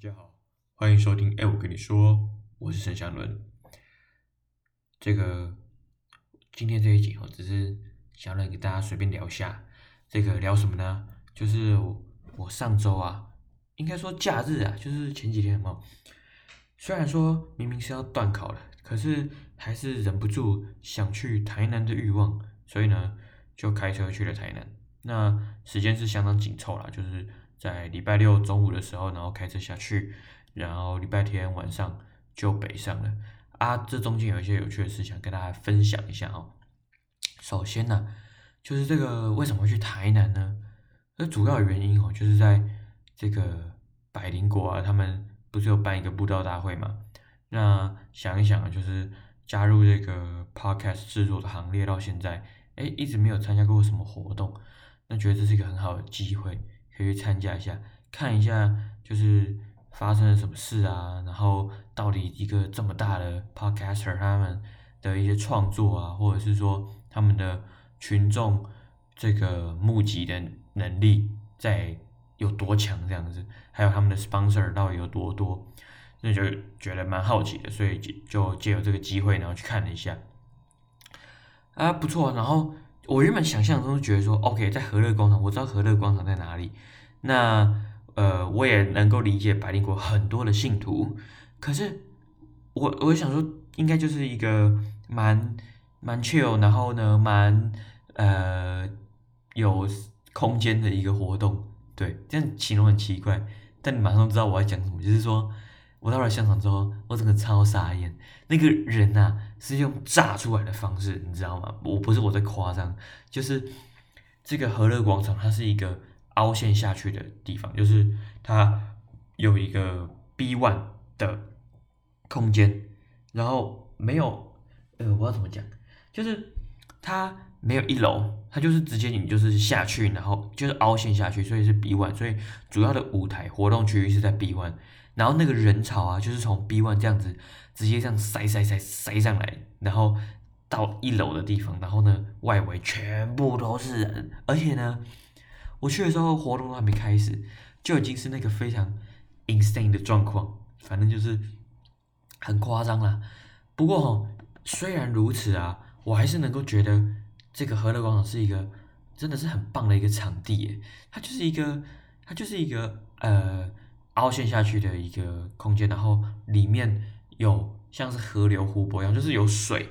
大家好，欢迎收听。哎，我跟你说，我是陈祥伦。这个今天这一集哦，只是想来给大家随便聊一下。这个聊什么呢？就是我，我上周啊，应该说假日啊，就是前几天嘛。虽然说明明是要段考了，可是还是忍不住想去台南的欲望，所以呢，就开车去了台南。那时间是相当紧凑啦，就是。在礼拜六中午的时候，然后开车下去，然后礼拜天晚上就北上了。啊，这中间有一些有趣的事想跟大家分享一下哦。首先呢、就是这个为什么会去台南呢？那主要的原因哦，就是在这个百灵果啊，他们不是有办一个布道大会嘛？那想一想啊，就是加入这个 podcast 制作的行列到现在，哎，一直没有参加过什么活动，那觉得这是一个很好的机会。可以去参加一下，看一下就是发生了什么事啊，然后到底一个这么大的 podcaster 他们的一些创作啊，或者是说他们的群众这个募集的能力在有多强这样子，还有他们的 sponsor 到底有多多，那就觉得蛮好奇的，所以就借由这个机会，然后去看了一下，啊不错，然后。我原本想象中觉得说，OK，在和乐广场，我知道和乐广场在哪里。那呃，我也能够理解百灵国很多的信徒。可是我我想说，应该就是一个蛮蛮 chill，然后呢，蛮呃有空间的一个活动。对，这样形容很奇怪，但你马上知道我要讲什么，就是说。我到了现场之后，我整个超傻眼。那个人呐、是用炸出来的方式，你知道吗？我不是我在夸张，就是这个和乐广场，它是一个凹陷下去的地方，就是它有一个 B one 的空间，然后没有，呃，我要怎么讲？就是它没有一楼，它就是直接你就是下去，然后就是凹陷下去，所以是 B one，所以主要的舞台活动区域是在 B one。然后那个人潮啊，就是从 B one 这样子直接这样塞塞塞塞上来，然后到一楼的地方，然后呢，外围全部都是人，而且呢，我去的时候活动都还没开始，就已经是那个非常 insane 的状况，反正就是很夸张啦。不过、哦，虽然如此啊，我还是能够觉得这个和乐广场是一个真的是很棒的一个场地耶，它就是一个，它就是一个呃。凹陷下去的一个空间，然后里面有像是河流、湖泊一样，就是有水。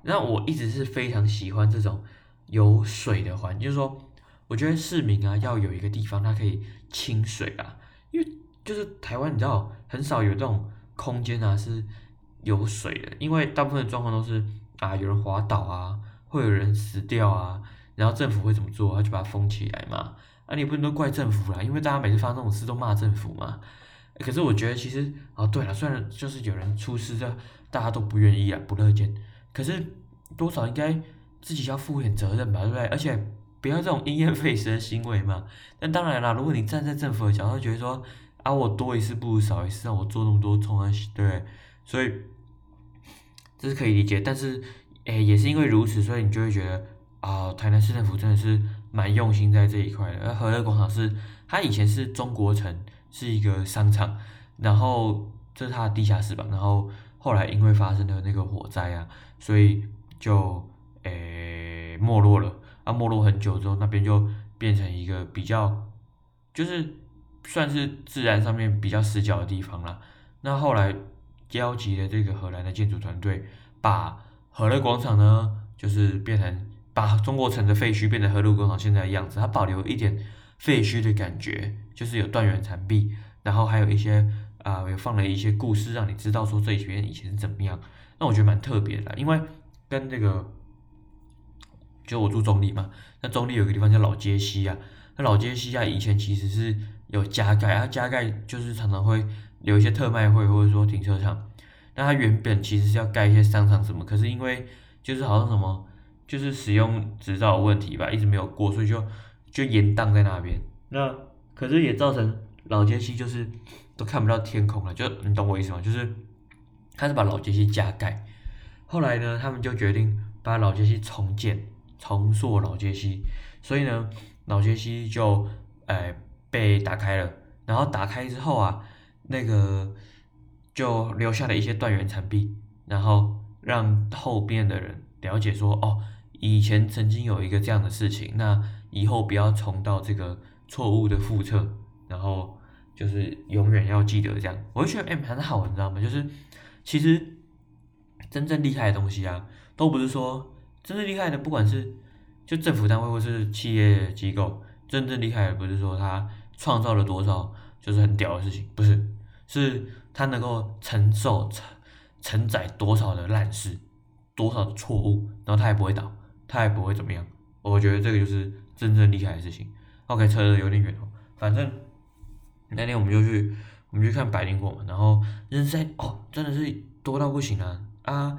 那我一直是非常喜欢这种有水的环境，就是说，我觉得市民啊要有一个地方，它可以清水啊，因为就是台湾，你知道很少有这种空间啊是有水的，因为大部分的状况都是啊有人滑倒啊，会有人死掉啊，然后政府会怎么做？他就把它封起来嘛。啊，你不能都怪政府啦，因为大家每次发生这种事都骂政府嘛。可是我觉得其实，哦，对了，虽然就是有人出事，这大家都不愿意啊，不乐见。可是多少应该自己要负点责任吧，对不对？而且不要这种因噎废食的行为嘛。那当然啦，如果你站在政府的角度，觉得说啊，我多一事不如少一事，让我做那么多冲啊，对，所以这是可以理解。但是，诶，也是因为如此，所以你就会觉得。啊、台南市政府真的是蛮用心在这一块的。而和乐广场是，它以前是中国城，是一个商场，然后这是它的地下室吧。然后后来因为发生了那个火灾啊，所以就诶没落了。啊，没落很久之后，那边就变成一个比较，就是算是自然上面比较死角的地方了。那后来邀集了这个荷兰的建筑团队，把和乐广场呢，就是变成。把中国城的废墟变成和乐广场现在的样子，它保留一点废墟的感觉，就是有断垣残壁，然后还有一些啊、呃，有放了一些故事，让你知道说这里边以前是怎么样。那我觉得蛮特别的，因为跟这个，就我住中坜嘛，那中坜有个地方叫老街西啊，那老街西啊以前其实是有加盖，它加盖就是常常会有一些特卖会或者说停车场，那它原本其实是要盖一些商场什么，可是因为就是好像什么。就是使用执照问题吧，一直没有过，所以就就延宕在那边。那可是也造成老街西就是都看不到天空了，就你懂我意思吗？就是他是把老街西加盖，后来呢，他们就决定把老街西重建，重塑老街溪，所以呢，老街溪就诶、呃、被打开了。然后打开之后啊，那个就留下了一些断垣残壁，然后让后边的人了解说，哦，以前曾经有一个这样的事情，那以后不要重蹈这个错误的覆辙，然后就是永远要记得这样。我就觉得哎，蛮好，你知道吗？就是其实真正厉害的东西啊，都不是说真正厉害的，不管是就政府单位或是企业机构，真正厉害的不是说他创造了多少就是很屌的事情，不是，是他能够承受承承载多少的烂事，多少的错误，然后他也不会倒，他也不会怎么样。我觉得这个就是真正厉害的事情。OK，扯得有点远哦，反正那天我们就去，我们去看百灵果嘛，然后人在哦，真的是多到不行啊啊！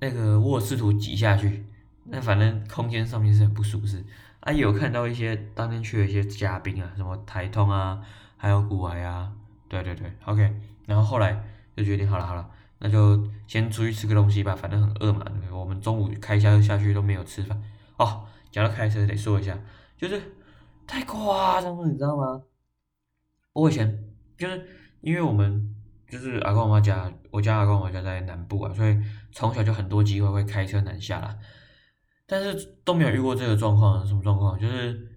那个我试图挤下去，那反正空间上面是很不舒适啊。有看到一些当天去的一些嘉宾啊，什么台通啊，还有股癌啊，对对对，OK。然后后来就决定好了好了，那就先出去吃个东西吧，反正很饿嘛。我们中午开车下去都没有吃饭哦。讲到开车得说一下，就是。太夸张了，你知道吗？我以前就是因为我们就是阿公阿妈家，我家阿公阿妈家在南部啊，所以从小就很多机会会开车南下啦。但是都没有遇过这个状况，什么状况？就是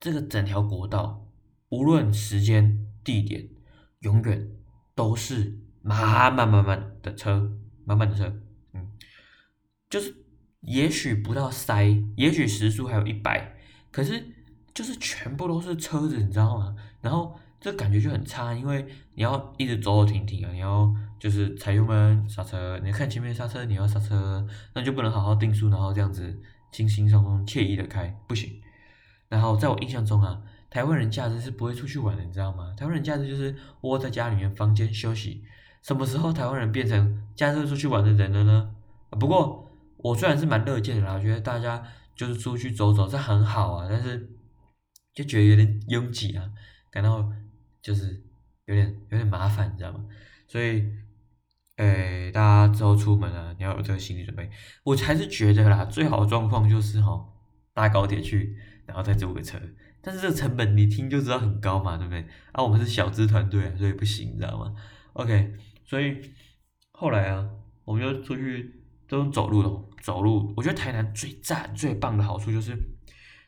这个整条国道，无论时间地点，永远都是满满满满的车，满满的车，嗯，就是也许不到塞，也许时速还有一百，可是。就是全部都是车子，你知道吗？然后这感觉就很差，因为你要一直走走停停啊，你要就是踩油门刹车，你看前面刹车，你要刹车，那就不能好好定速，然后这样子轻轻松松、惬意的开，不行。然后在我印象中啊，台湾人假日是不会出去玩的，你知道吗？台湾人假日就是窝在家里面房间休息。什么时候台湾人变成假日出去玩的人了呢？不过我虽然是蛮乐见的啦，我觉得大家就是出去走走，是很好啊，但是。就觉得有点拥挤啊，感到就是有点有点麻烦，你知道吗？所以，诶，大家之后出门啊，你要有这个心理准备。我还是觉得啦，最好的状况就是哈，搭高铁去，然后再租个车。但是这个成本你听就知道很高嘛，对不对？啊，我们是小资团队，所以不行，你知道吗？OK，所以后来啊，我们就出去都走路的，走路。我觉得台南最赞最棒的好处就是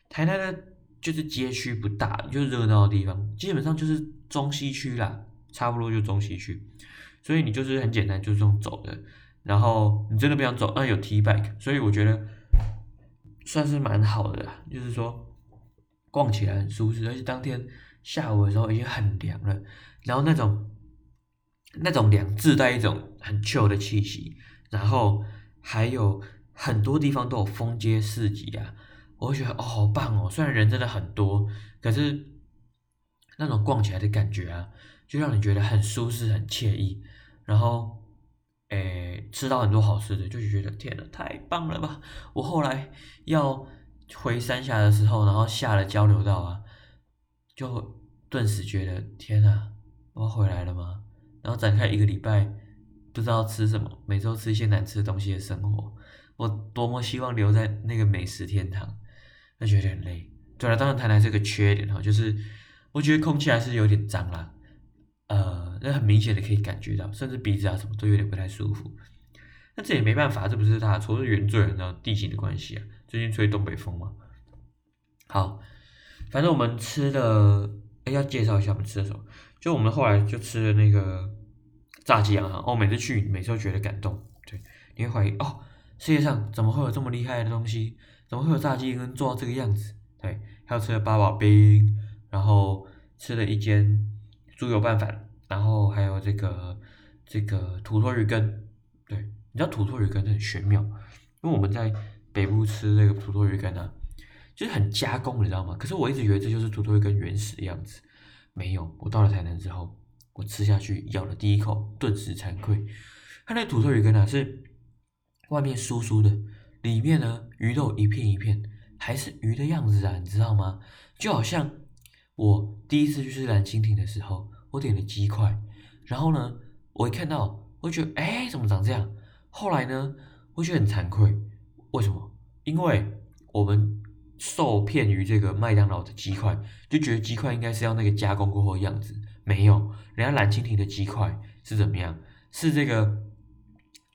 台南的。就是街区不大，就热闹的地方，基本上就是中西区啦，差不多就中西区，所以你就是很简单，就是这种走的。然后你真的不想走，那有 T bike，所以我觉得算是蛮好的，就是说逛起来很舒适，而且当天下午的时候已经很凉了，然后那种那种凉自带一种很 chill 的气息，然后还有很多地方都有风街市集啊。我觉得哦，好棒哦！虽然人真的很多，可是那种逛起来的感觉啊，就让你觉得很舒适、很惬意。然后，诶，吃到很多好吃的，就觉得天哪，太棒了吧！我后来要回三峡的时候，然后下了交流道啊，就顿时觉得天哪，我回来了吗？然后展开一个礼拜不知道吃什么，每周吃一些难吃的东西的生活，我多么希望留在那个美食天堂。那觉得很累，对了，当然台南是个缺点哈，就是我觉得空气还是有点脏啦，呃，那很明显的可以感觉到，甚至鼻子啊什么都有点不太舒服。那这也没办法，这不是他错，是原罪，然后地形的关系啊，最近吹东北风嘛。好，反正我们吃的，哎，要介绍一下我们吃的什么，就我们后来就吃了那个炸鸡啊，哦，每次去每次都觉得感动，对，你会怀疑哦，世界上怎么会有这么厉害的东西？怎么会有炸鸡能做到这个样子？对，还有吃了八宝冰，然后吃了一间猪油拌饭，然后还有这个这个土魠鱼羹。对，你知道土魠鱼羹很玄妙，因为我们在北部吃这个土魠鱼羹啊，就是很加工，你知道吗？可是我一直以为这就是土魠鱼羹原始的样子，没有。我到了台南之后，我吃下去咬了第一口，顿时惭愧。它那土魠鱼羹啊，是外面酥酥的。里面呢，鱼肉一片一片，还是鱼的样子啊，你知道吗？就好像我第一次去吃蓝蜻蜓的时候，我点了鸡块，然后呢，我一看到，我觉得，哎，怎么长这样？后来呢，我觉得很惭愧，为什么？因为我们受骗于这个麦当劳的鸡块，就觉得鸡块应该是要那个加工过后的样子，没有，人家蓝蜻蜓的鸡块是怎么样？是这个，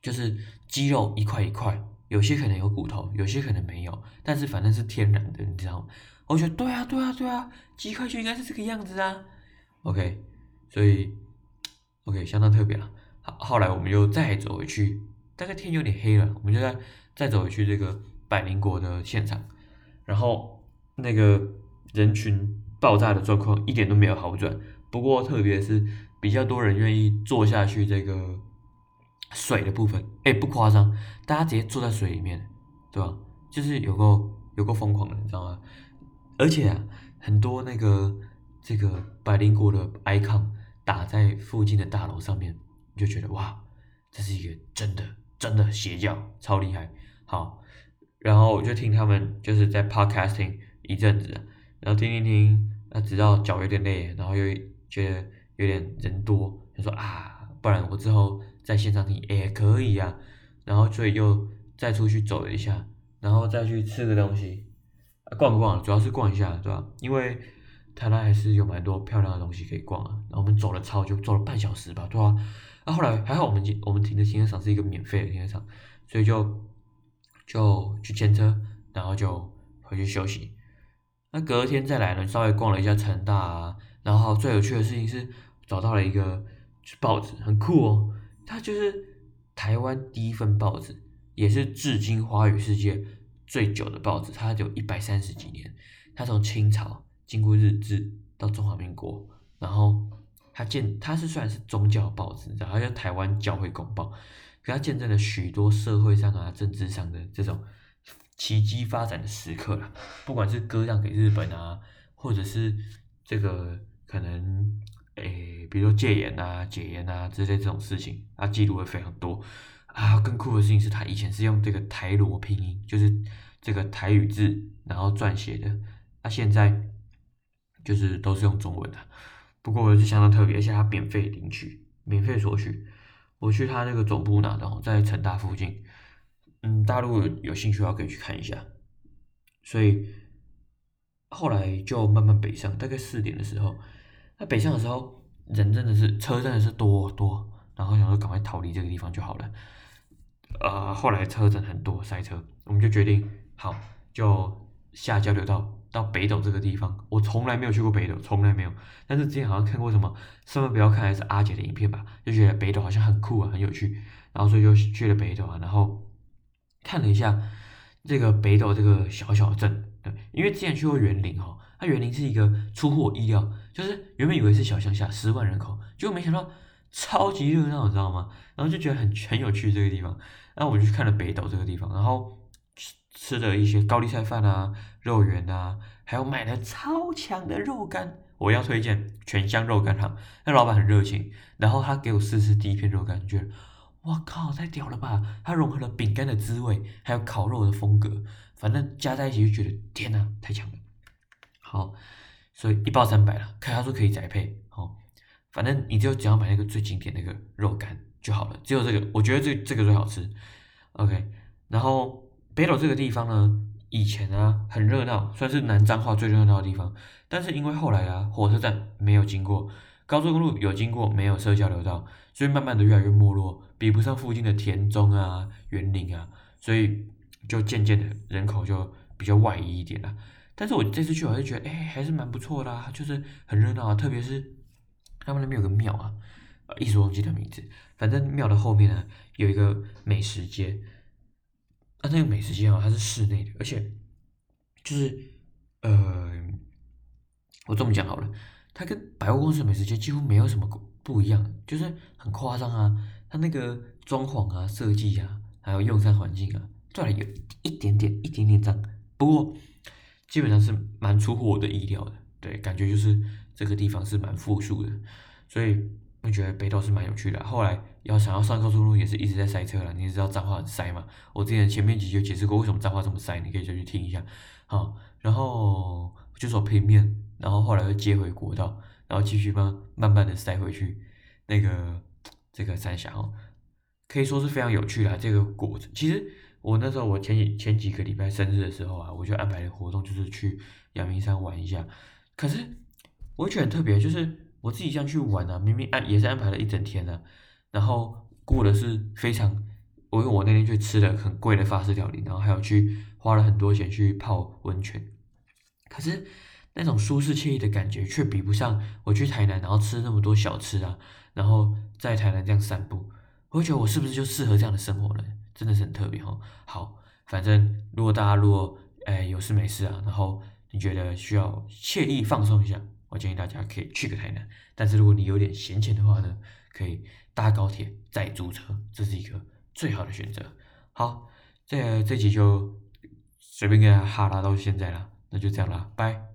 就是鸡肉一块一块，有些可能有骨头，有些可能没有，但是反正是天然的，你知道吗？我觉得对啊，对啊，对啊，鸡块就应该是这个样子啊。OK，所以 OK 相当特别了。好，后来我们又再走回去，大概天有点黑了，我们就再再走回去这个百灵果的现场，然后那个人群爆炸的状况一点都没有好转。不过特别是比较多人愿意坐下去这个水的部分，哎，不夸张，大家直接坐在水里面，对吧？就是有个有个疯狂的，你知道吗？而且啊，很多那个这个百灵果的 icon 打在附近的大楼上面，你就觉得哇，这是一个真的真的邪教，超厉害。好，然后我就听他们就是在 podcasting 一阵子，然后听听听，那直到脚有点累，然后又。觉得有点人多，就说啊，不然我之后在线上听也可以啊。然后所以又再出去走了一下，然后再去吃个东西，逛不逛？主要是逛一下，对吧？因为台南还是有蛮多漂亮的东西可以逛啊。然后我们走了超久，走了半小时吧，对吧？啊，后来还好，我们我们停的停车场是一个免费的停车场，所以就就去牵车，然后就回去休息。那隔天再来呢，稍微逛了一下城大啊。然后最有趣的事情是找到了一个报纸，很酷哦。它就是台湾第一份报纸，也是至今华语世界最久的报纸。它有一百三十几年，它从清朝经过日治到中华民国，然后它见它是算是宗教报纸，然后叫台湾教会公报，可它见证了许多社会上啊、政治上的这种奇迹发展的时刻了。不管是割让给日本啊，或者是这个。可能诶，比如说戒严啊、解严啊之类这种事情，它记录的非常多啊。更酷的事情是他以前是用这个台罗拼音，就是这个台语字，然后撰写的。他现在就是都是用中文的。不过是相当特别，而且他免费领取，免费索取。我去他那个总部拿的，在成大附近。嗯，大陆有兴趣的话可以去看一下。所以后来就慢慢北上，大概四点的时候。那北上的时候，人真的是车真的是多多，然后想说赶快逃离这个地方就好了。呃，后来车真的很多塞车，我们就决定好就下交流道到北斗这个地方。我从来没有去过北斗，从来没有。但是之前好像看过什么，上面不要看还是阿姐的影片吧，就觉得北斗好像很酷啊，很有趣。然后所以就去了北斗啊，然后看了一下这个北斗这个小小镇，对，因为之前去过园林哈。它园林是一个出乎我意料，就是原本以为是小乡下，十万人口，结果没想到超级热闹，你知道吗？然后就觉得很很有趣这个地方，然后我就去看了北斗这个地方，然后吃吃了一些高丽菜饭啊、肉圆啊，还有买了超强的肉干，我要推荐全香肉干行，那老板很热情，然后他给我试试第一片肉干，觉得哇靠，太屌了吧！它融合了饼干的滋味，还有烤肉的风格，反正加在一起就觉得天哪，太强了。好，所以一包三百了，看他说可以宅配，反正你就只要买那个最经典那个肉干就好了，只有这个，我觉得这这个最好吃，OK。然后北斗这个地方呢，以前啊很热闹，算是南彰化最热闹的地方，但是因为后来啊火车站没有经过，高速公路有经过，没有设交流道，所以慢慢的越来越没落，比不上附近的田中啊、园林啊，所以就渐渐的人口就比较外移一点了。但是我这次去，我还是觉得，哎、还是蛮不错的啊，就是很热闹啊。特别是他们那边有个庙啊，一时忘记的名字。反正庙的后面呢，有一个美食街。啊，那个美食街啊，它是室内的，而且就是，呃，我这么讲好了，它跟百货公司的美食街几乎没有什么不一样，就是很夸张啊。它那个装潢啊、设计啊，还有用餐环境啊，做的有一点点、一点点脏。不过。基本上是蛮出乎我的意料的，对，感觉就是这个地方是蛮富庶的，所以我觉得北斗是蛮有趣的。后来要想要上高速路也是一直在塞车了，你知道彰化很塞嘛？我之前前面几集就解释过为什么彰化这么塞，你可以就去听一下。好，然后就走平面，然后后来又接回国道，然后继续慢慢慢的塞回去那个这个三峡哦，可以说是非常有趣的这个过程。其实。我那时候，我前几前几个礼拜生日的时候啊，我就安排了活动，就是去阳明山玩一下。可是我觉得很特别，就是我自己这样去玩啊，明明安也是安排了一整天呢、啊，然后过的是非常，我因为我那天去吃了很贵的法式料理，然后还有去花了很多钱去泡温泉，可是那种舒适惬意的感觉却比不上我去台南然后吃那么多小吃啊，然后在台南这样散步，我觉得我是不是就适合这样的生活呢？真的是很特别哈。好，反正如果大家如果哎有事没事啊，然后你觉得需要惬意放松一下。我建议大家可以去个台南，但是如果你有点闲钱的话呢，可以搭高铁再租车，这是一个最好的选择。好，这这集就随便给大家哈拉到现在了，那就这样了，拜。